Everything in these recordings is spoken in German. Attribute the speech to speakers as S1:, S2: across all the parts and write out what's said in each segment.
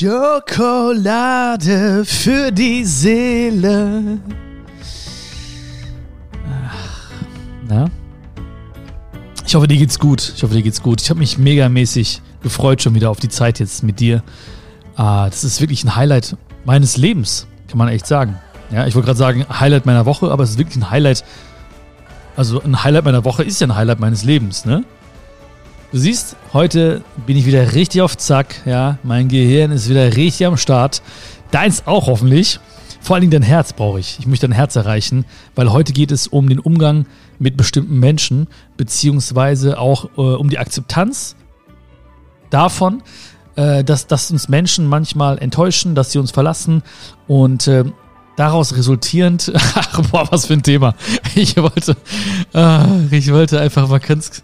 S1: Schokolade für die Seele. Na? Ich hoffe, dir geht's gut. Ich hoffe, dir geht's gut. Ich habe mich megamäßig gefreut schon wieder auf die Zeit jetzt mit dir. Ah, das ist wirklich ein Highlight meines Lebens, kann man echt sagen. Ja, ich wollte gerade sagen, Highlight meiner Woche, aber es ist wirklich ein Highlight. Also ein Highlight meiner Woche ist ja ein Highlight meines Lebens, ne? Du siehst, heute bin ich wieder richtig auf Zack, ja. Mein Gehirn ist wieder richtig am Start. Deins auch hoffentlich. Vor allen Dingen dein Herz brauche ich. Ich möchte dein Herz erreichen, weil heute geht es um den Umgang mit bestimmten Menschen, beziehungsweise auch äh, um die Akzeptanz davon, äh, dass, dass uns Menschen manchmal enttäuschen, dass sie uns verlassen und äh, daraus resultierend, ach, boah, was für ein Thema. Ich wollte, äh, ich wollte einfach mal ganz,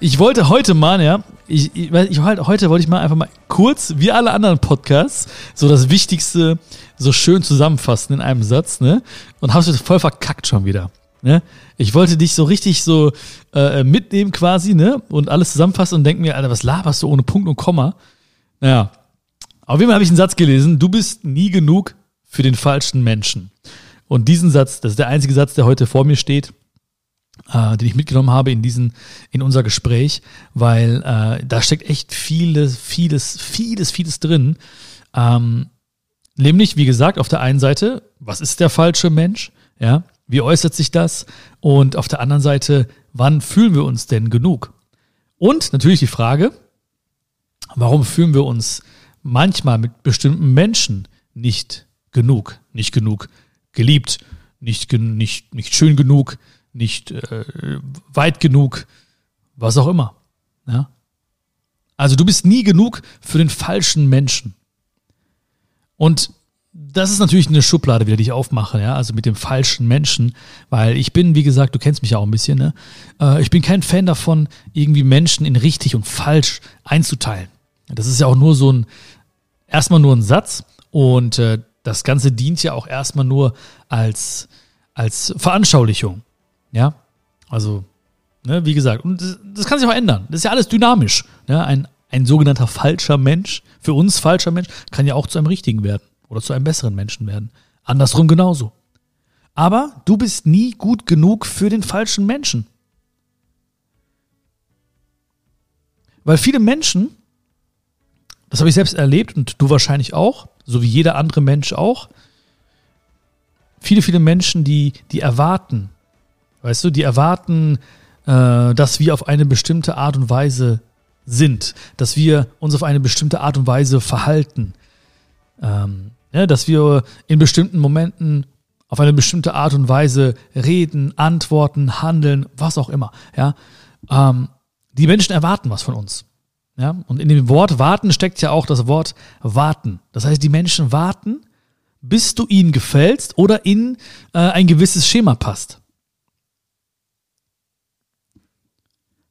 S1: ich wollte heute mal, ja, ich, ich, ich heute wollte ich mal einfach mal kurz, wie alle anderen Podcasts, so das Wichtigste so schön zusammenfassen in einem Satz, ne? Und hab's voll verkackt schon wieder. Ne? Ich wollte dich so richtig so äh, mitnehmen quasi, ne? Und alles zusammenfassen und denke mir, Alter, was laberst du ohne Punkt und Komma? Naja. Auf jeden Fall habe ich einen Satz gelesen, du bist nie genug für den falschen Menschen. Und diesen Satz, das ist der einzige Satz, der heute vor mir steht, äh, den ich mitgenommen habe in diesen, in unser Gespräch, weil äh, da steckt echt vieles, vieles, vieles, vieles drin. Ähm, nämlich, wie gesagt, auf der einen Seite, was ist der falsche Mensch? Ja, wie äußert sich das? Und auf der anderen Seite, wann fühlen wir uns denn genug? Und natürlich die Frage, warum fühlen wir uns manchmal mit bestimmten Menschen nicht genug, nicht genug geliebt, nicht, nicht, nicht schön genug, nicht äh, weit genug, was auch immer. Ja? Also du bist nie genug für den falschen Menschen. Und das ist natürlich eine Schublade, wieder die ich aufmache, ja, also mit dem falschen Menschen, weil ich bin, wie gesagt, du kennst mich ja auch ein bisschen, ne? Äh, ich bin kein Fan davon, irgendwie Menschen in richtig und falsch einzuteilen. Das ist ja auch nur so ein, erstmal nur ein Satz und äh, das Ganze dient ja auch erstmal nur als, als Veranschaulichung. Ja, also, ne, wie gesagt, und das, das, kann sich auch ändern. Das ist ja alles dynamisch. Ja? Ein, ein sogenannter falscher Mensch, für uns falscher Mensch, kann ja auch zu einem richtigen werden oder zu einem besseren Menschen werden. Andersrum genauso. Aber du bist nie gut genug für den falschen Menschen. Weil viele Menschen, das habe ich selbst erlebt und du wahrscheinlich auch, so wie jeder andere Mensch auch. Viele, viele Menschen, die, die erwarten, weißt du, die erwarten, äh, dass wir auf eine bestimmte Art und Weise sind, dass wir uns auf eine bestimmte Art und Weise verhalten, ähm, ja, dass wir in bestimmten Momenten auf eine bestimmte Art und Weise reden, antworten, handeln, was auch immer. Ja, ähm, die Menschen erwarten was von uns. Ja, und in dem Wort warten steckt ja auch das Wort warten. Das heißt, die Menschen warten, bis du ihnen gefällst oder in äh, ein gewisses Schema passt.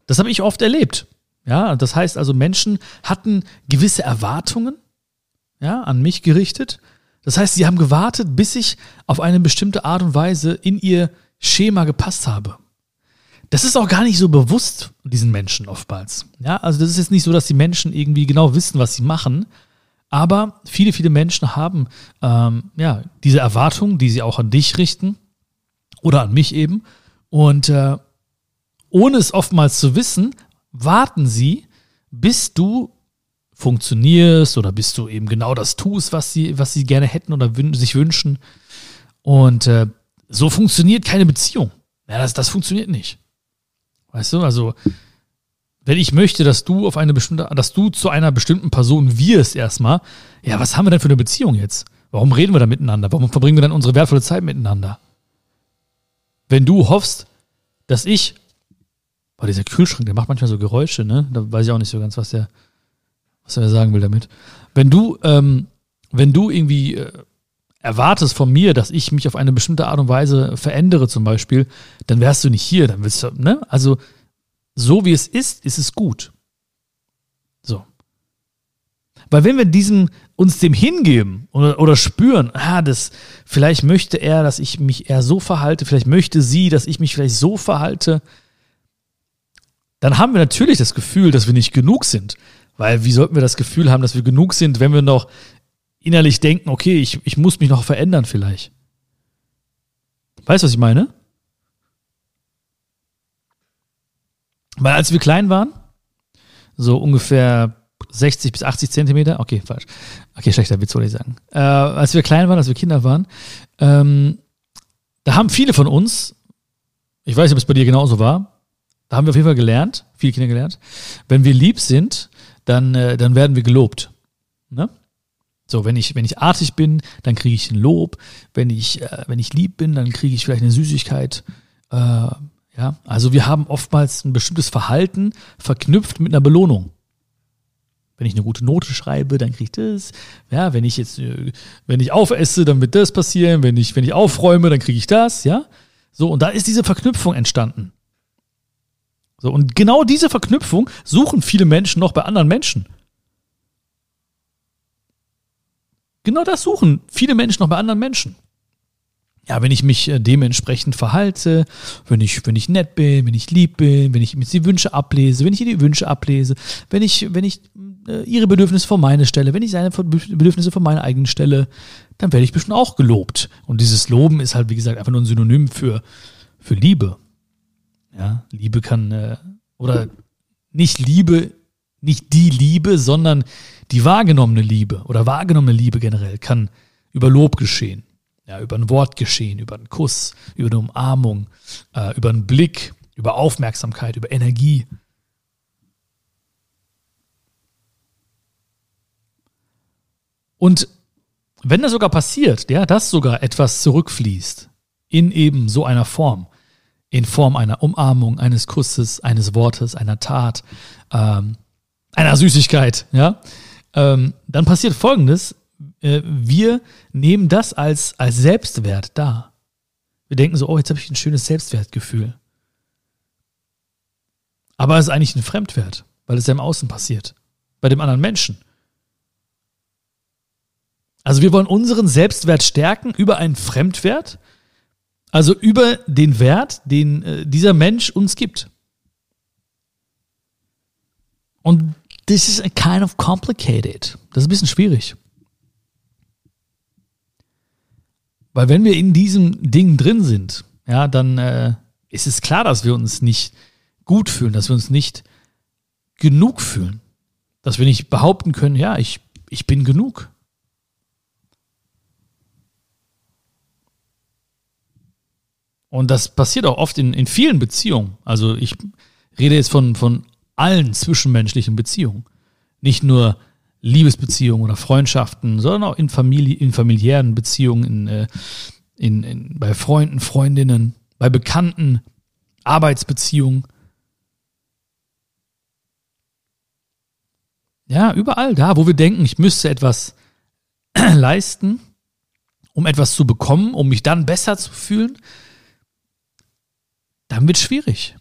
S1: Das habe ich oft erlebt. Ja, das heißt also, Menschen hatten gewisse Erwartungen, ja, an mich gerichtet. Das heißt, sie haben gewartet, bis ich auf eine bestimmte Art und Weise in ihr Schema gepasst habe das ist auch gar nicht so bewusst diesen Menschen oftmals. Ja, also das ist jetzt nicht so, dass die Menschen irgendwie genau wissen, was sie machen. Aber viele, viele Menschen haben ähm, ja diese Erwartungen, die sie auch an dich richten oder an mich eben. Und äh, ohne es oftmals zu wissen, warten sie, bis du funktionierst oder bis du eben genau das tust, was sie, was sie gerne hätten oder wün sich wünschen. Und äh, so funktioniert keine Beziehung. Ja, das, das funktioniert nicht. Weißt du, also wenn ich möchte, dass du auf eine bestimmte, dass du zu einer bestimmten Person wirst erstmal, ja, was haben wir denn für eine Beziehung jetzt? Warum reden wir da miteinander? Warum verbringen wir dann unsere wertvolle Zeit miteinander? Wenn du hoffst, dass ich, boah, dieser Kühlschrank, der macht manchmal so Geräusche, ne? Da weiß ich auch nicht so ganz, was der, was er sagen will damit. Wenn du, ähm, wenn du irgendwie äh, erwartest von mir, dass ich mich auf eine bestimmte Art und Weise verändere zum Beispiel, dann wärst du nicht hier, dann willst du, ne? Also so wie es ist, ist es gut. So. Weil wenn wir diesem, uns dem hingeben oder, oder spüren, ah, das, vielleicht möchte er, dass ich mich eher so verhalte, vielleicht möchte sie, dass ich mich vielleicht so verhalte, dann haben wir natürlich das Gefühl, dass wir nicht genug sind. Weil wie sollten wir das Gefühl haben, dass wir genug sind, wenn wir noch innerlich denken, okay, ich, ich muss mich noch verändern vielleicht. Weißt du, was ich meine? Weil als wir klein waren, so ungefähr 60 bis 80 Zentimeter, okay, falsch. Okay, schlechter Witz, wollte ich sagen. Äh, als wir klein waren, als wir Kinder waren, ähm, da haben viele von uns, ich weiß nicht, ob es bei dir genauso war, da haben wir auf jeden Fall gelernt, viele Kinder gelernt, wenn wir lieb sind, dann, äh, dann werden wir gelobt. Ne? So, wenn ich, wenn ich artig bin, dann kriege ich ein Lob. Wenn ich, äh, wenn ich lieb bin, dann kriege ich vielleicht eine Süßigkeit. Äh, ja, also wir haben oftmals ein bestimmtes Verhalten verknüpft mit einer Belohnung. Wenn ich eine gute Note schreibe, dann kriege ich das. Ja, wenn ich jetzt, äh, wenn ich aufesse, dann wird das passieren. Wenn ich, wenn ich aufräume, dann kriege ich das. Ja, so und da ist diese Verknüpfung entstanden. So und genau diese Verknüpfung suchen viele Menschen noch bei anderen Menschen. Genau das suchen viele Menschen noch bei anderen Menschen ja, wenn ich mich äh, dementsprechend verhalte, wenn ich, wenn ich nett bin, wenn ich lieb bin, wenn ich mir die Wünsche ablese, wenn ich ihr die Wünsche ablese, wenn ich, wenn ich äh, ihre Bedürfnisse vor meine stelle, wenn ich seine Bedürfnisse vor meine eigenen stelle, dann werde ich bestimmt auch gelobt. Und dieses Loben ist halt, wie gesagt, einfach nur ein Synonym für, für Liebe. Ja, Liebe kann, äh, oder nicht Liebe, nicht die Liebe, sondern die wahrgenommene Liebe oder wahrgenommene Liebe generell kann über Lob geschehen. Ja, über ein Wort geschehen, über einen Kuss, über eine Umarmung, äh, über einen Blick, über Aufmerksamkeit, über Energie. Und wenn das sogar passiert, ja, dass sogar etwas zurückfließt in eben so einer Form, in Form einer Umarmung, eines Kusses, eines Wortes, einer Tat, ähm, einer Süßigkeit, ja, ähm, dann passiert Folgendes: äh, wir nehmen das als, als Selbstwert da. Wir denken so, oh, jetzt habe ich ein schönes Selbstwertgefühl. Aber es ist eigentlich ein Fremdwert, weil es ja im Außen passiert. Bei dem anderen Menschen. Also wir wollen unseren Selbstwert stärken über einen Fremdwert, also über den Wert, den äh, dieser Mensch uns gibt. Und this is a kind of complicated. Das ist ein bisschen schwierig. Weil wenn wir in diesem Ding drin sind, ja, dann äh, ist es klar, dass wir uns nicht gut fühlen, dass wir uns nicht genug fühlen. Dass wir nicht behaupten können, ja, ich, ich bin genug. Und das passiert auch oft in, in vielen Beziehungen. Also ich rede jetzt von, von allen zwischenmenschlichen Beziehungen. Nicht nur Liebesbeziehungen oder Freundschaften, sondern auch in, Familie, in familiären Beziehungen, in, äh, in, in, bei Freunden, Freundinnen, bei Bekannten, Arbeitsbeziehungen. Ja, überall da, wo wir denken, ich müsste etwas leisten, um etwas zu bekommen, um mich dann besser zu fühlen, dann wird es schwierig.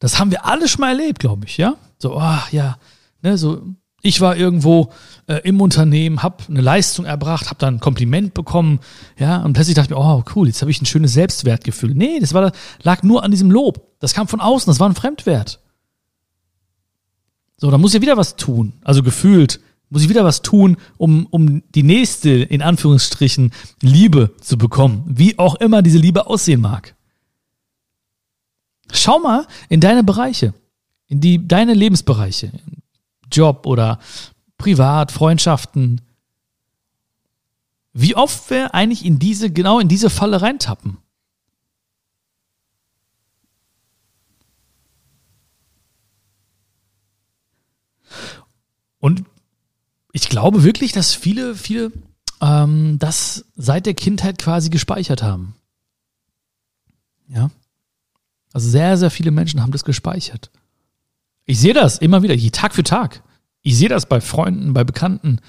S1: Das haben wir alle schon mal erlebt, glaube ich, ja? So, oh, ja, Ne, so, ich war irgendwo äh, im Unternehmen, habe eine Leistung erbracht, habe dann ein Kompliment bekommen, ja, und plötzlich dachte ich mir, oh cool, jetzt habe ich ein schönes Selbstwertgefühl. Nee, das war, lag nur an diesem Lob. Das kam von außen, das war ein Fremdwert. So, da muss ich wieder was tun. Also gefühlt muss ich wieder was tun, um, um die nächste, in Anführungsstrichen, Liebe zu bekommen. Wie auch immer diese Liebe aussehen mag. Schau mal in deine Bereiche, in die, deine Lebensbereiche, Job oder privat, Freundschaften. Wie oft wir eigentlich in diese, genau in diese Falle reintappen. Und ich glaube wirklich, dass viele, viele ähm, das seit der Kindheit quasi gespeichert haben. Ja. Also sehr, sehr viele Menschen haben das gespeichert. Ich sehe das immer wieder, Tag für Tag. Ich sehe das bei Freunden, bei Bekannten.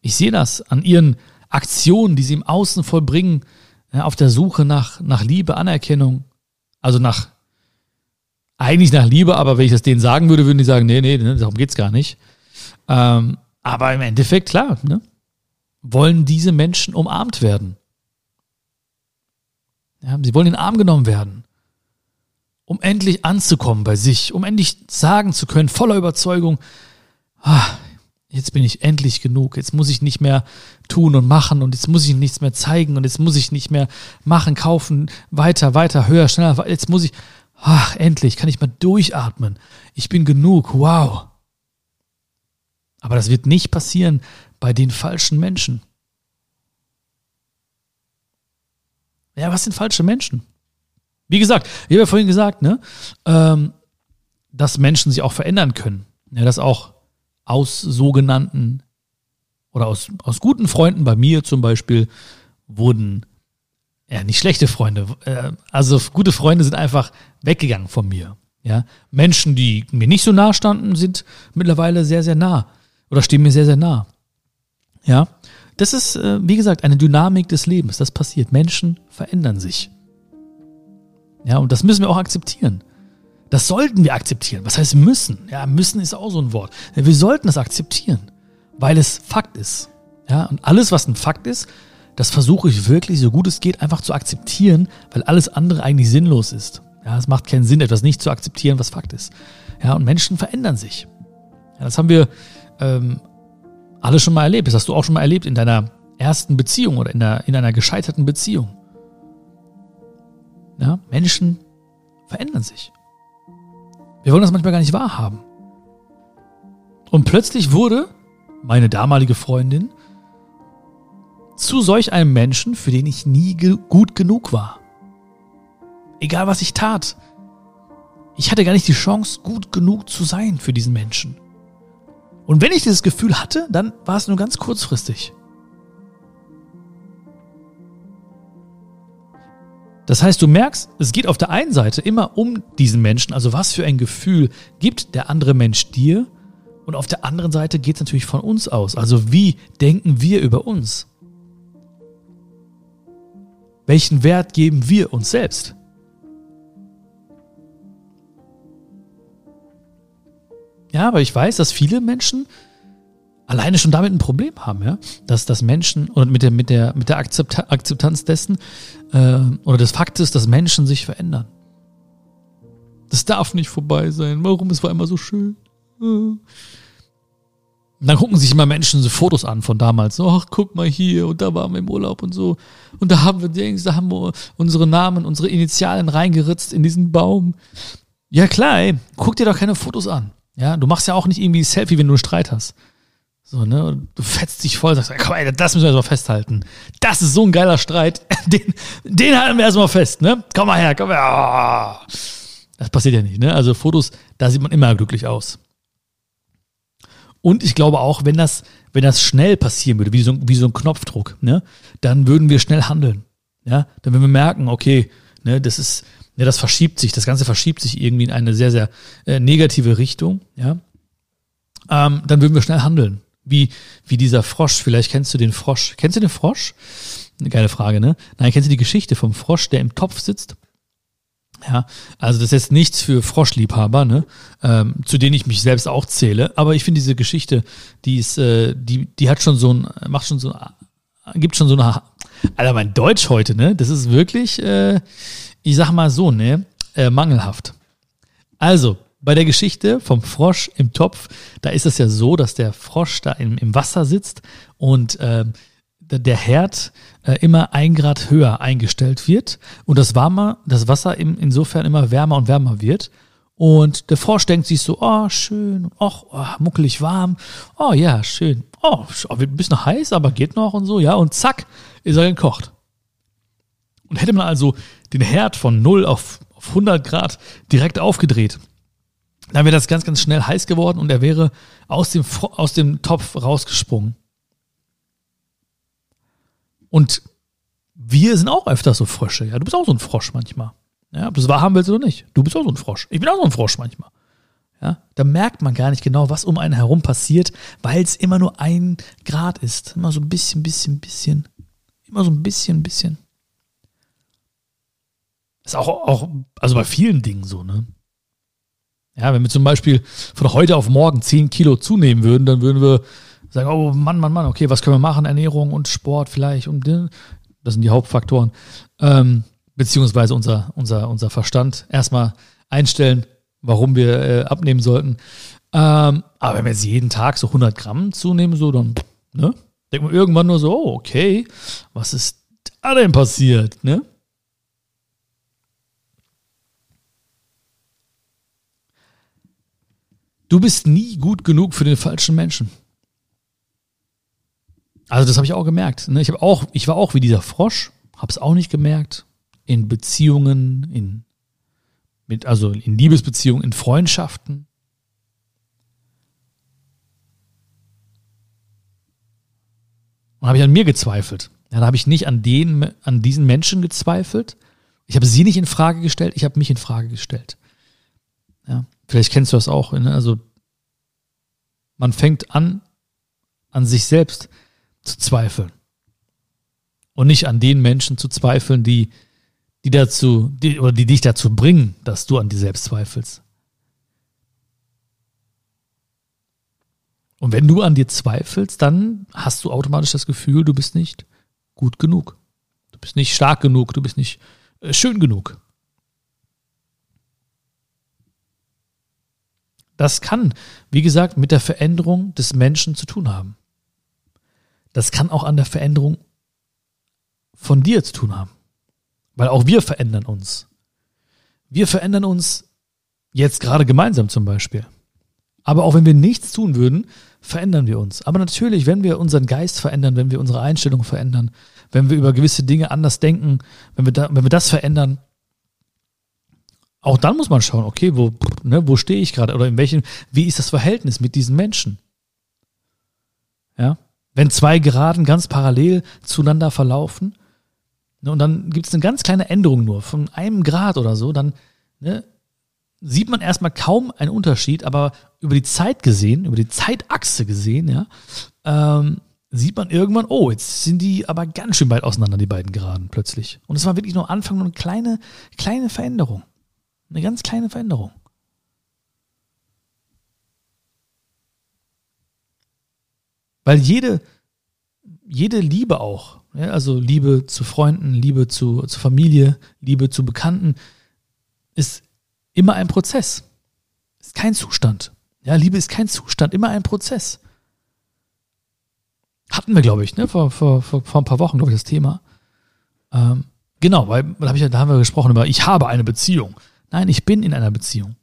S1: Ich sehe das an ihren Aktionen, die sie im Außen vollbringen, auf der Suche nach, nach Liebe, Anerkennung. Also nach, eigentlich nach Liebe, aber wenn ich das denen sagen würde, würden die sagen, nee, nee, darum geht's gar nicht. Ähm, aber im Endeffekt, klar, ne, wollen diese Menschen umarmt werden. Ja, sie wollen in den Arm genommen werden um endlich anzukommen bei sich, um endlich sagen zu können, voller Überzeugung, ah, jetzt bin ich endlich genug, jetzt muss ich nicht mehr tun und machen und jetzt muss ich nichts mehr zeigen und jetzt muss ich nicht mehr machen, kaufen, weiter, weiter, höher, schneller, jetzt muss ich, ach, endlich kann ich mal durchatmen. Ich bin genug, wow. Aber das wird nicht passieren bei den falschen Menschen. Ja, was sind falsche Menschen? Wie gesagt, ich habe ja vorhin gesagt, ne, ähm, dass Menschen sich auch verändern können. Ja, dass auch aus sogenannten oder aus, aus guten Freunden, bei mir zum Beispiel, wurden ja nicht schlechte Freunde. Äh, also gute Freunde sind einfach weggegangen von mir. Ja, Menschen, die mir nicht so nah standen, sind mittlerweile sehr, sehr nah oder stehen mir sehr, sehr nah. Ja, das ist, äh, wie gesagt, eine Dynamik des Lebens. Das passiert. Menschen verändern sich. Ja, und das müssen wir auch akzeptieren. Das sollten wir akzeptieren. Was heißt müssen? Ja, müssen ist auch so ein Wort. Wir sollten es akzeptieren, weil es Fakt ist. Ja, und alles, was ein Fakt ist, das versuche ich wirklich, so gut es geht, einfach zu akzeptieren, weil alles andere eigentlich sinnlos ist. Ja, es macht keinen Sinn, etwas nicht zu akzeptieren, was Fakt ist. Ja, und Menschen verändern sich. Ja, das haben wir ähm, alle schon mal erlebt. Das hast du auch schon mal erlebt in deiner ersten Beziehung oder in, der, in einer gescheiterten Beziehung. Ja, Menschen verändern sich. Wir wollen das manchmal gar nicht wahrhaben. Und plötzlich wurde meine damalige Freundin zu solch einem Menschen, für den ich nie ge gut genug war. Egal was ich tat. Ich hatte gar nicht die Chance, gut genug zu sein für diesen Menschen. Und wenn ich dieses Gefühl hatte, dann war es nur ganz kurzfristig. Das heißt, du merkst, es geht auf der einen Seite immer um diesen Menschen, also was für ein Gefühl gibt der andere Mensch dir? Und auf der anderen Seite geht es natürlich von uns aus. Also wie denken wir über uns? Welchen Wert geben wir uns selbst? Ja, aber ich weiß, dass viele Menschen alleine schon damit ein Problem haben, ja, dass, dass Menschen und mit der, mit der, mit der Akzeptanz dessen äh, oder des Faktes, dass Menschen sich verändern. Das darf nicht vorbei sein. Warum? Es war immer so schön. Und dann gucken sich immer Menschen so Fotos an von damals. So, ach, guck mal hier und da waren wir im Urlaub und so. Und da haben wir Dings, da haben wir unsere Namen, unsere Initialen reingeritzt in diesen Baum. Ja klar, ey, guck dir doch keine Fotos an. Ja, du machst ja auch nicht irgendwie ein Selfie, wenn du einen Streit hast. So, ne? Und du fetzt dich voll, sagst, komm, ey, das müssen wir erstmal festhalten. Das ist so ein geiler Streit. Den, den halten wir erstmal fest, ne? Komm mal her, komm her. Das passiert ja nicht, ne? Also Fotos, da sieht man immer glücklich aus. Und ich glaube auch, wenn das, wenn das schnell passieren würde, wie so, wie so ein Knopfdruck, ne, dann würden wir schnell handeln. Ja, dann würden wir merken, okay, ne, das ist, ne, das verschiebt sich, das Ganze verschiebt sich irgendwie in eine sehr, sehr äh, negative Richtung, ja. Ähm, dann würden wir schnell handeln wie, wie dieser Frosch. Vielleicht kennst du den Frosch. Kennst du den Frosch? Eine geile Frage, ne? Nein, kennst du die Geschichte vom Frosch, der im Topf sitzt? Ja, also das ist jetzt nichts für Froschliebhaber, ne? Ähm, zu denen ich mich selbst auch zähle. Aber ich finde diese Geschichte, die ist, äh, die, die hat schon so ein, macht schon so, gibt schon so eine, Alter, mein Deutsch heute, ne? Das ist wirklich, äh, ich sag mal so, ne? Äh, mangelhaft. Also, bei der Geschichte vom Frosch im Topf, da ist es ja so, dass der Frosch da im, im Wasser sitzt und äh, der Herd äh, immer ein Grad höher eingestellt wird und das, warmer, das Wasser im, insofern immer wärmer und wärmer wird. Und der Frosch denkt sich so, oh, schön, och, oh, muckelig warm, oh ja, schön, oh, wird ein bisschen heiß, aber geht noch und so, ja, und zack, ist er gekocht. Und hätte man also den Herd von 0 auf, auf 100 Grad direkt aufgedreht, dann wäre das ganz, ganz schnell heiß geworden und er wäre aus dem, aus dem Topf rausgesprungen. Und wir sind auch öfter so Frösche. Ja, du bist auch so ein Frosch manchmal. Ja, ob du es wahrhaben willst oder nicht. Du bist auch so ein Frosch. Ich bin auch so ein Frosch manchmal. Ja, da merkt man gar nicht genau, was um einen herum passiert, weil es immer nur ein Grad ist. Immer so ein bisschen, bisschen, bisschen. Immer so ein bisschen, bisschen. Ist auch, auch, also bei vielen Dingen so, ne? Ja, wenn wir zum Beispiel von heute auf morgen 10 Kilo zunehmen würden, dann würden wir sagen, oh Mann, Mann, Mann, okay, was können wir machen? Ernährung und Sport vielleicht und das sind die Hauptfaktoren. Ähm, beziehungsweise unser, unser, unser Verstand erstmal einstellen, warum wir äh, abnehmen sollten. Ähm, aber wenn wir jetzt jeden Tag so 100 Gramm zunehmen, so dann, ne, denkt man irgendwann nur so, oh, okay, was ist da denn passiert, ne? Du bist nie gut genug für den falschen Menschen. Also das habe ich auch gemerkt. Ne? Ich habe auch, ich war auch wie dieser Frosch, habe es auch nicht gemerkt. In Beziehungen, in mit, also in Liebesbeziehungen, in Freundschaften. Und habe ich an mir gezweifelt. Ja, da habe ich nicht an den, an diesen Menschen gezweifelt. Ich habe sie nicht in Frage gestellt, ich habe mich in Frage gestellt. Ja, vielleicht kennst du das auch. Ne? Also man fängt an, an sich selbst zu zweifeln. Und nicht an den Menschen zu zweifeln, die, die dazu, die, oder die dich dazu bringen, dass du an dir selbst zweifelst. Und wenn du an dir zweifelst, dann hast du automatisch das Gefühl, du bist nicht gut genug. Du bist nicht stark genug, du bist nicht äh, schön genug. Das kann, wie gesagt, mit der Veränderung des Menschen zu tun haben. Das kann auch an der Veränderung von dir zu tun haben. Weil auch wir verändern uns. Wir verändern uns jetzt gerade gemeinsam zum Beispiel. Aber auch wenn wir nichts tun würden, verändern wir uns. Aber natürlich, wenn wir unseren Geist verändern, wenn wir unsere Einstellung verändern, wenn wir über gewisse Dinge anders denken, wenn wir, da, wenn wir das verändern, auch dann muss man schauen, okay, wo, ne, wo stehe ich gerade oder in welchem, wie ist das Verhältnis mit diesen Menschen? Ja, wenn zwei Geraden ganz parallel zueinander verlaufen ne, und dann gibt es eine ganz kleine Änderung nur von einem Grad oder so, dann ne, sieht man erstmal kaum einen Unterschied, aber über die Zeit gesehen, über die Zeitachse gesehen, ja, ähm, sieht man irgendwann, oh, jetzt sind die aber ganz schön weit auseinander, die beiden Geraden plötzlich. Und es war wirklich nur Anfang nur eine kleine, kleine Veränderung. Eine ganz kleine Veränderung. Weil jede, jede Liebe auch, ja, also Liebe zu Freunden, Liebe zu, zu Familie, Liebe zu Bekannten, ist immer ein Prozess. Ist kein Zustand. Ja, Liebe ist kein Zustand, immer ein Prozess. Hatten wir, glaube ich, ne, vor, vor, vor, vor ein paar Wochen, glaube ich, das Thema. Ähm, genau, weil da, hab ich, da haben wir gesprochen über, ich habe eine Beziehung. Nein, ich bin in einer Beziehung.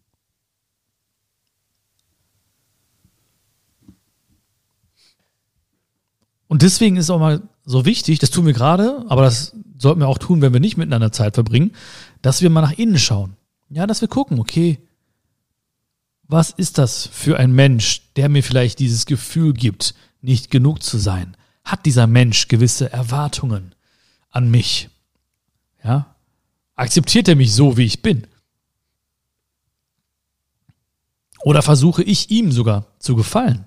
S1: Und deswegen ist auch mal so wichtig, das tun wir gerade, aber das sollten wir auch tun, wenn wir nicht miteinander Zeit verbringen, dass wir mal nach innen schauen. Ja, dass wir gucken, okay, was ist das für ein Mensch, der mir vielleicht dieses Gefühl gibt, nicht genug zu sein? Hat dieser Mensch gewisse Erwartungen an mich? Ja? Akzeptiert er mich so, wie ich bin? Oder versuche ich ihm sogar zu gefallen?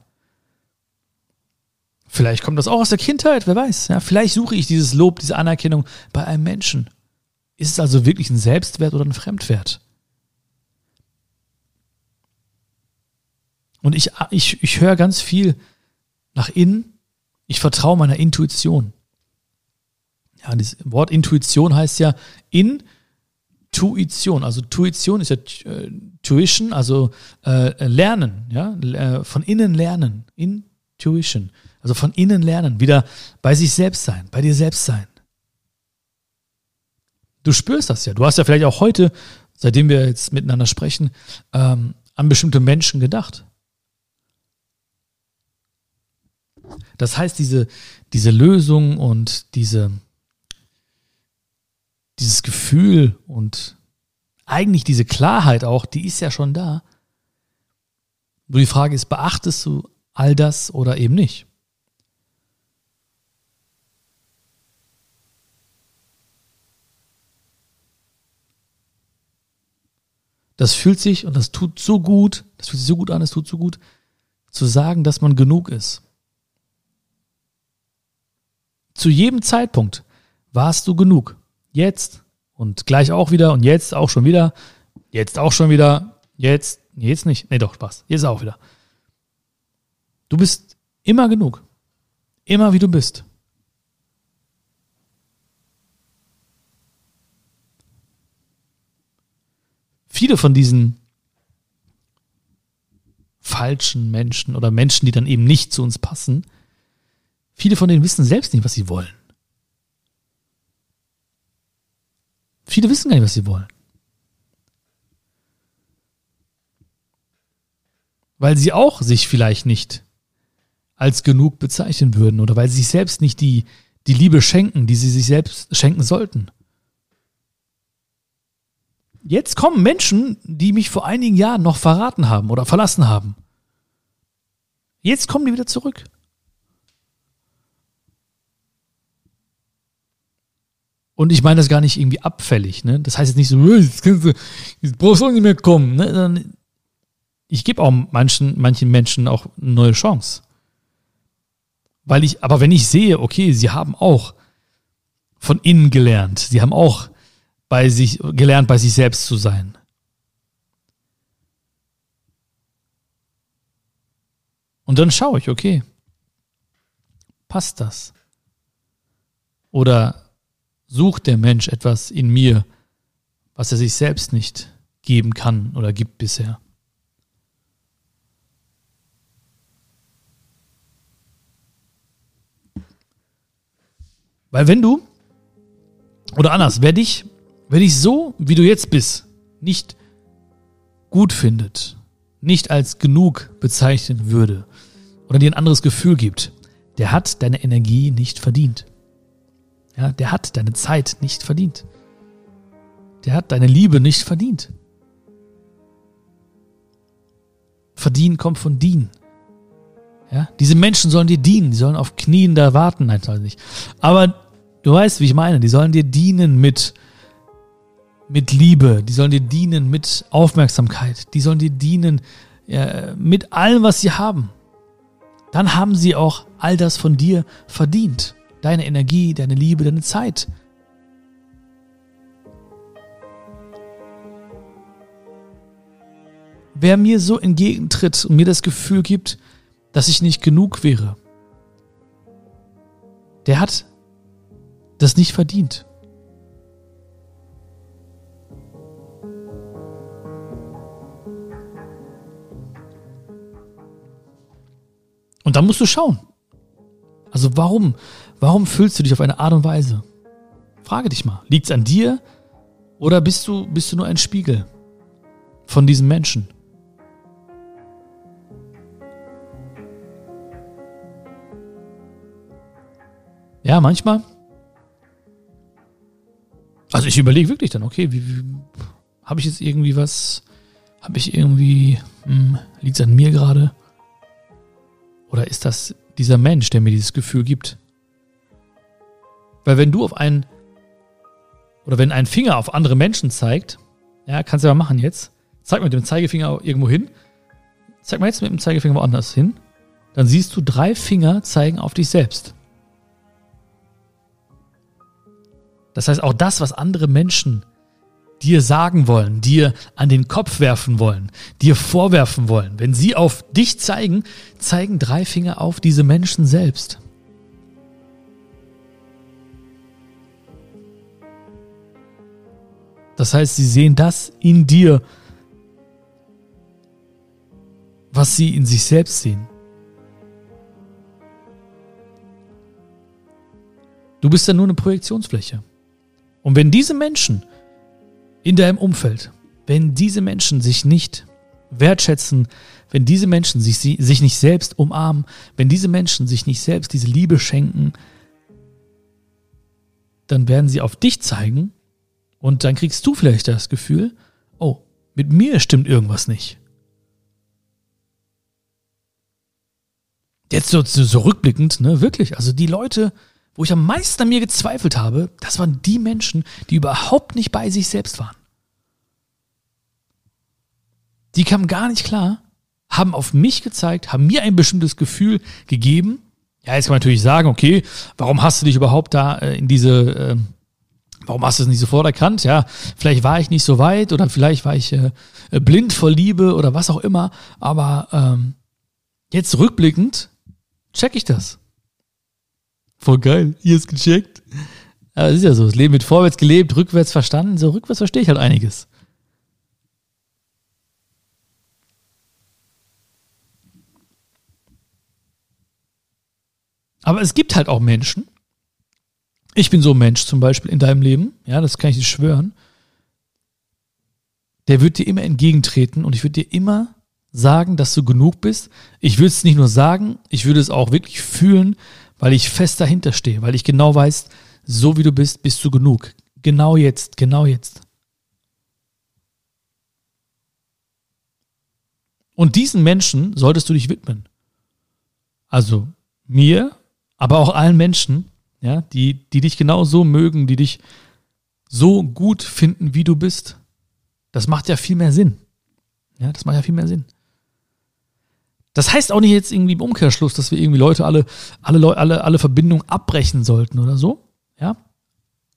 S1: Vielleicht kommt das auch aus der Kindheit, wer weiß. Ja, vielleicht suche ich dieses Lob, diese Anerkennung bei einem Menschen. Ist es also wirklich ein Selbstwert oder ein Fremdwert? Und ich, ich, ich höre ganz viel nach innen. Ich vertraue meiner Intuition. Ja, das Wort Intuition heißt ja in Tuition. Also Tuition ist ja äh, Tuition, also äh, lernen, ja, äh, von innen lernen, Intuition. Also von innen lernen, wieder bei sich selbst sein, bei dir selbst sein. Du spürst das ja. Du hast ja vielleicht auch heute, seitdem wir jetzt miteinander sprechen, ähm, an bestimmte Menschen gedacht. Das heißt, diese, diese Lösung und diese, dieses Gefühl und eigentlich diese Klarheit auch, die ist ja schon da. Nur die Frage ist, beachtest du all das oder eben nicht? Das fühlt sich und das tut so gut, das fühlt sich so gut an, es tut so gut, zu sagen, dass man genug ist. Zu jedem Zeitpunkt warst du genug. Jetzt und gleich auch wieder und jetzt auch schon wieder, jetzt auch schon wieder, jetzt, jetzt nicht, nee doch, Spaß, jetzt auch wieder. Du bist immer genug. Immer wie du bist. Viele von diesen falschen Menschen oder Menschen, die dann eben nicht zu uns passen, viele von denen wissen selbst nicht, was sie wollen. Viele wissen gar nicht, was sie wollen. Weil sie auch sich vielleicht nicht als genug bezeichnen würden oder weil sie sich selbst nicht die, die Liebe schenken, die sie sich selbst schenken sollten. Jetzt kommen Menschen, die mich vor einigen Jahren noch verraten haben oder verlassen haben. Jetzt kommen die wieder zurück. Und ich meine das gar nicht irgendwie abfällig. Ne? Das heißt jetzt nicht so, jetzt, du, jetzt brauchst du auch nicht mehr kommen. Ne? Ich gebe auch manchen, manchen Menschen auch eine neue Chance. Weil ich, aber wenn ich sehe, okay, sie haben auch von innen gelernt, sie haben auch bei sich, gelernt, bei sich selbst zu sein. Und dann schaue ich, okay, passt das? Oder sucht der Mensch etwas in mir, was er sich selbst nicht geben kann oder gibt bisher? Weil wenn du, oder anders, wer dich, wer dich so, wie du jetzt bist, nicht gut findet, nicht als genug bezeichnen würde oder dir ein anderes Gefühl gibt, der hat deine Energie nicht verdient. Ja, der hat deine Zeit nicht verdient. Der hat deine Liebe nicht verdient. Verdienen kommt von dienen. Ja, diese Menschen sollen dir dienen, die sollen auf Knien da warten, nein, soll nicht. Aber du weißt, wie ich meine, die sollen dir dienen mit, mit Liebe, die sollen dir dienen mit Aufmerksamkeit, die sollen dir dienen ja, mit allem, was sie haben. Dann haben sie auch all das von dir verdient. Deine Energie, deine Liebe, deine Zeit. Wer mir so entgegentritt und mir das Gefühl gibt, dass ich nicht genug wäre. Der hat das nicht verdient. Und da musst du schauen. Also warum? Warum fühlst du dich auf eine Art und Weise? Frage dich mal. Liegt es an dir oder bist du, bist du nur ein Spiegel von diesem Menschen? Ja, manchmal. Also ich überlege wirklich dann, okay, wie, wie habe ich jetzt irgendwie was, habe ich irgendwie, hm, liegt es an mir gerade? Oder ist das dieser Mensch, der mir dieses Gefühl gibt? Weil wenn du auf einen, oder wenn ein Finger auf andere Menschen zeigt, ja, kannst du ja mal machen jetzt, zeig mit dem Zeigefinger irgendwo hin, zeig mal jetzt mit dem Zeigefinger woanders hin, dann siehst du, drei Finger zeigen auf dich selbst. Das heißt, auch das, was andere Menschen dir sagen wollen, dir an den Kopf werfen wollen, dir vorwerfen wollen, wenn sie auf dich zeigen, zeigen drei Finger auf diese Menschen selbst. Das heißt, sie sehen das in dir, was sie in sich selbst sehen. Du bist ja nur eine Projektionsfläche. Und wenn diese Menschen in deinem Umfeld, wenn diese Menschen sich nicht wertschätzen, wenn diese Menschen sich, sich nicht selbst umarmen, wenn diese Menschen sich nicht selbst diese Liebe schenken, dann werden sie auf dich zeigen und dann kriegst du vielleicht das Gefühl, oh, mit mir stimmt irgendwas nicht. Jetzt so, so rückblickend, ne, wirklich, also die Leute, wo ich am meisten an mir gezweifelt habe, das waren die Menschen, die überhaupt nicht bei sich selbst waren. Die kamen gar nicht klar, haben auf mich gezeigt, haben mir ein bestimmtes Gefühl gegeben. Ja, jetzt kann man natürlich sagen, okay, warum hast du dich überhaupt da äh, in diese, äh, warum hast du es nicht sofort erkannt? Ja, vielleicht war ich nicht so weit oder vielleicht war ich äh, äh, blind vor Liebe oder was auch immer. Aber ähm, jetzt rückblickend check ich das. Voll geil, hier ist gecheckt. Ja, das ist ja so, das Leben wird vorwärts gelebt, rückwärts verstanden. So rückwärts verstehe ich halt einiges. Aber es gibt halt auch Menschen, ich bin so ein Mensch zum Beispiel in deinem Leben, ja, das kann ich dir schwören, der wird dir immer entgegentreten und ich würde dir immer sagen, dass du genug bist. Ich würde es nicht nur sagen, ich würde es auch wirklich fühlen, weil ich fest dahinter stehe, weil ich genau weiß, so wie du bist, bist du genug. Genau jetzt, genau jetzt. Und diesen Menschen solltest du dich widmen. Also mir, aber auch allen Menschen, ja, die, die dich genau so mögen, die dich so gut finden, wie du bist. Das macht ja viel mehr Sinn. Ja, das macht ja viel mehr Sinn. Das heißt auch nicht jetzt irgendwie im Umkehrschluss, dass wir irgendwie Leute alle, alle, alle, alle Verbindungen abbrechen sollten oder so. Ja.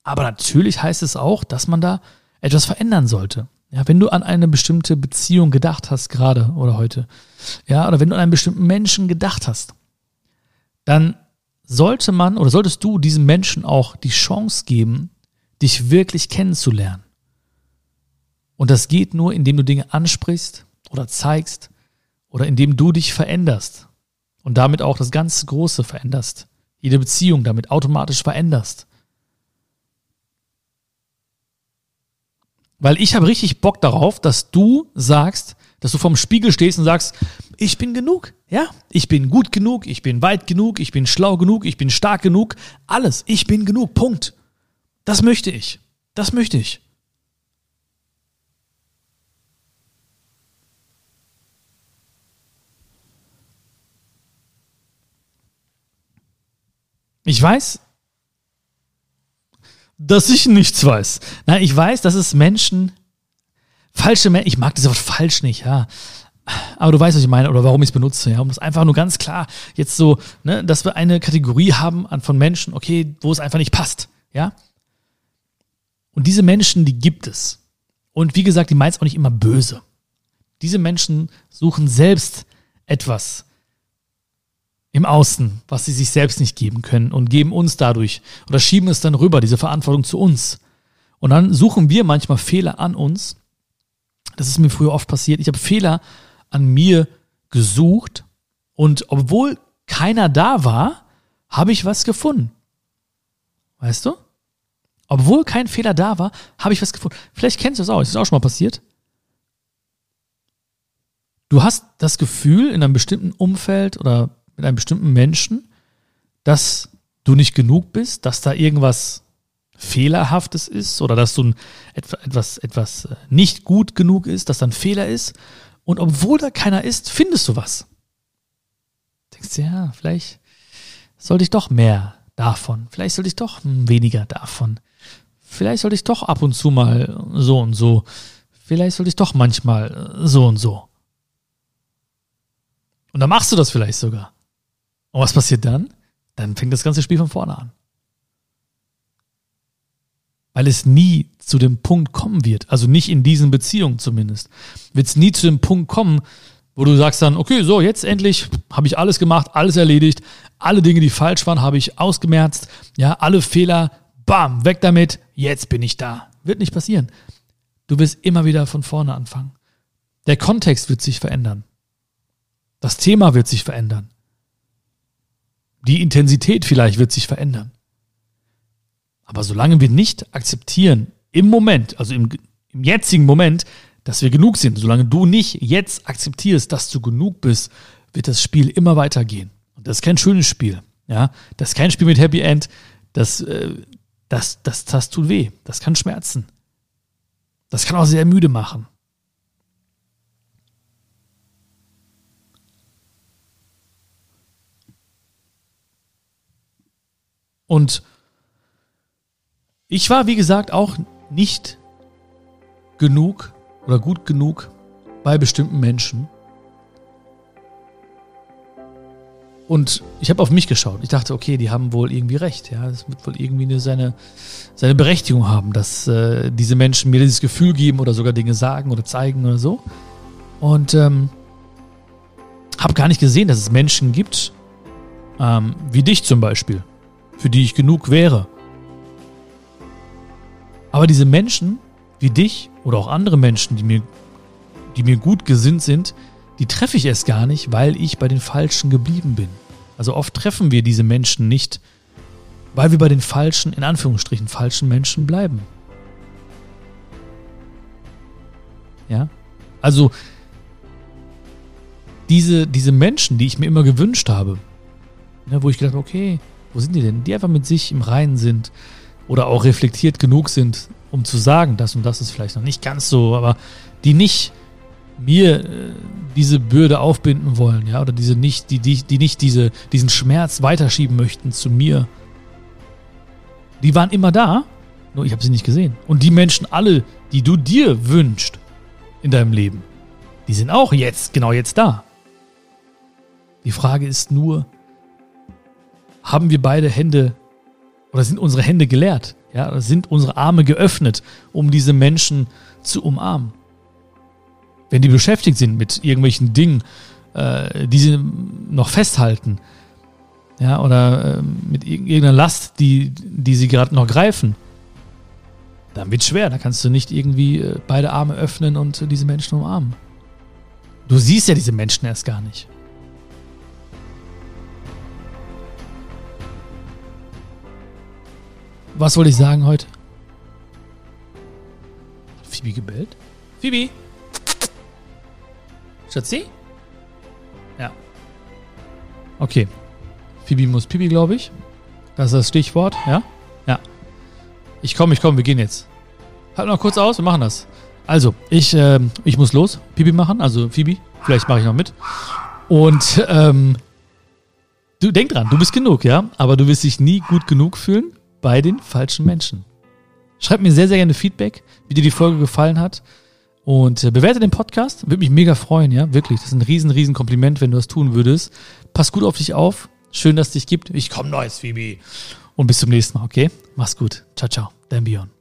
S1: Aber natürlich heißt es auch, dass man da etwas verändern sollte. Ja, wenn du an eine bestimmte Beziehung gedacht hast, gerade oder heute, ja, oder wenn du an einen bestimmten Menschen gedacht hast, dann sollte man oder solltest du diesem Menschen auch die Chance geben, dich wirklich kennenzulernen. Und das geht nur, indem du Dinge ansprichst oder zeigst oder indem du dich veränderst und damit auch das ganz Große veränderst, jede Beziehung damit automatisch veränderst. Weil ich habe richtig Bock darauf, dass du sagst, dass du vorm Spiegel stehst und sagst, ich bin genug. Ja, ich bin gut genug, ich bin weit genug, ich bin schlau genug, ich bin stark genug. Alles, ich bin genug. Punkt. Das möchte ich. Das möchte ich. Ich weiß, dass ich nichts weiß. Nein, ich weiß, dass es Menschen, falsche Menschen, ich mag das Wort falsch nicht, ja. Aber du weißt, was ich meine oder warum ich es benutze, ja. Um das einfach nur ganz klar jetzt so, ne, dass wir eine Kategorie haben an, von Menschen, okay, wo es einfach nicht passt, ja. Und diese Menschen, die gibt es. Und wie gesagt, die meint es auch nicht immer böse. Diese Menschen suchen selbst etwas, im Außen, was sie sich selbst nicht geben können und geben uns dadurch oder schieben es dann rüber, diese Verantwortung zu uns. Und dann suchen wir manchmal Fehler an uns. Das ist mir früher oft passiert. Ich habe Fehler an mir gesucht und obwohl keiner da war, habe ich was gefunden. Weißt du? Obwohl kein Fehler da war, habe ich was gefunden. Vielleicht kennst du das auch. Ist das auch schon mal passiert? Du hast das Gefühl in einem bestimmten Umfeld oder mit einem bestimmten Menschen, dass du nicht genug bist, dass da irgendwas Fehlerhaftes ist oder dass du etwas, etwas äh, nicht gut genug ist, dass da ein Fehler ist. Und obwohl da keiner ist, findest du was. Denkst du, ja, vielleicht sollte ich doch mehr davon. Vielleicht sollte ich doch weniger davon. Vielleicht sollte ich doch ab und zu mal so und so. Vielleicht sollte ich doch manchmal so und so. Und dann machst du das vielleicht sogar. Und was passiert dann? Dann fängt das ganze Spiel von vorne an. Weil es nie zu dem Punkt kommen wird, also nicht in diesen Beziehungen zumindest, wird es nie zu dem Punkt kommen, wo du sagst dann, okay, so, jetzt endlich habe ich alles gemacht, alles erledigt, alle Dinge, die falsch waren, habe ich ausgemerzt, ja, alle Fehler, bam, weg damit, jetzt bin ich da. Wird nicht passieren. Du wirst immer wieder von vorne anfangen. Der Kontext wird sich verändern. Das Thema wird sich verändern. Die Intensität vielleicht wird sich verändern. Aber solange wir nicht akzeptieren, im Moment, also im, im jetzigen Moment, dass wir genug sind, solange du nicht jetzt akzeptierst, dass du genug bist, wird das Spiel immer weitergehen. Und das ist kein schönes Spiel. Ja, das ist kein Spiel mit Happy End. Das, äh, das, das, das tut weh. Das kann schmerzen. Das kann auch sehr müde machen. Und ich war, wie gesagt, auch nicht genug oder gut genug bei bestimmten Menschen. Und ich habe auf mich geschaut. Ich dachte, okay, die haben wohl irgendwie recht. Ja, es wird wohl irgendwie eine, seine, seine Berechtigung haben, dass äh, diese Menschen mir dieses Gefühl geben oder sogar Dinge sagen oder zeigen oder so. Und ähm, habe gar nicht gesehen, dass es Menschen gibt, ähm, wie dich zum Beispiel, für die ich genug wäre. Aber diese Menschen wie dich oder auch andere Menschen, die mir, die mir gut gesinnt sind, die treffe ich erst gar nicht, weil ich bei den Falschen geblieben bin. Also oft treffen wir diese Menschen nicht, weil wir bei den falschen, in Anführungsstrichen, falschen Menschen bleiben. Ja? Also diese, diese Menschen, die ich mir immer gewünscht habe, ne, wo ich gedacht habe, okay, wo sind die denn? Die einfach mit sich im Reinen sind oder auch reflektiert genug sind, um zu sagen, das und das ist vielleicht noch nicht ganz so, aber die nicht mir äh, diese Bürde aufbinden wollen, ja, oder diese nicht, die, die, die nicht diese, diesen Schmerz weiterschieben möchten zu mir. Die waren immer da, nur ich habe sie nicht gesehen. Und die Menschen alle, die du dir wünschst in deinem Leben, die sind auch jetzt, genau jetzt da. Die Frage ist nur, haben wir beide Hände oder sind unsere Hände geleert? Ja, oder sind unsere Arme geöffnet, um diese Menschen zu umarmen? Wenn die beschäftigt sind mit irgendwelchen Dingen, äh, die sie noch festhalten, ja, oder äh, mit irgendeiner Last, die, die sie gerade noch greifen, dann wird schwer. Da kannst du nicht irgendwie äh, beide Arme öffnen und diese Menschen umarmen. Du siehst ja diese Menschen erst gar nicht. Was wollte ich sagen heute? Phoebe gebellt? Phoebe? Schatzi? Ja. Okay. Phoebe muss Pipi, glaube ich. Das ist das Stichwort, ja? Ja. Ich komme, ich komme, wir gehen jetzt. Halt noch kurz aus, wir machen das. Also, ich, äh, ich muss los, Pipi machen, also Phoebe, vielleicht mache ich noch mit. Und ähm, du denk dran, du bist genug, ja? Aber du wirst dich nie gut genug fühlen bei den falschen Menschen. Schreib mir sehr, sehr gerne Feedback, wie dir die Folge gefallen hat. Und äh, bewerte den Podcast. Würde mich mega freuen, ja. Wirklich. Das ist ein riesen, riesen Kompliment, wenn du das tun würdest. Pass gut auf dich auf. Schön, dass es dich gibt. Ich komme neues, Phoebe. Und bis zum nächsten Mal, okay? Mach's gut. Ciao, ciao. Dein Björn.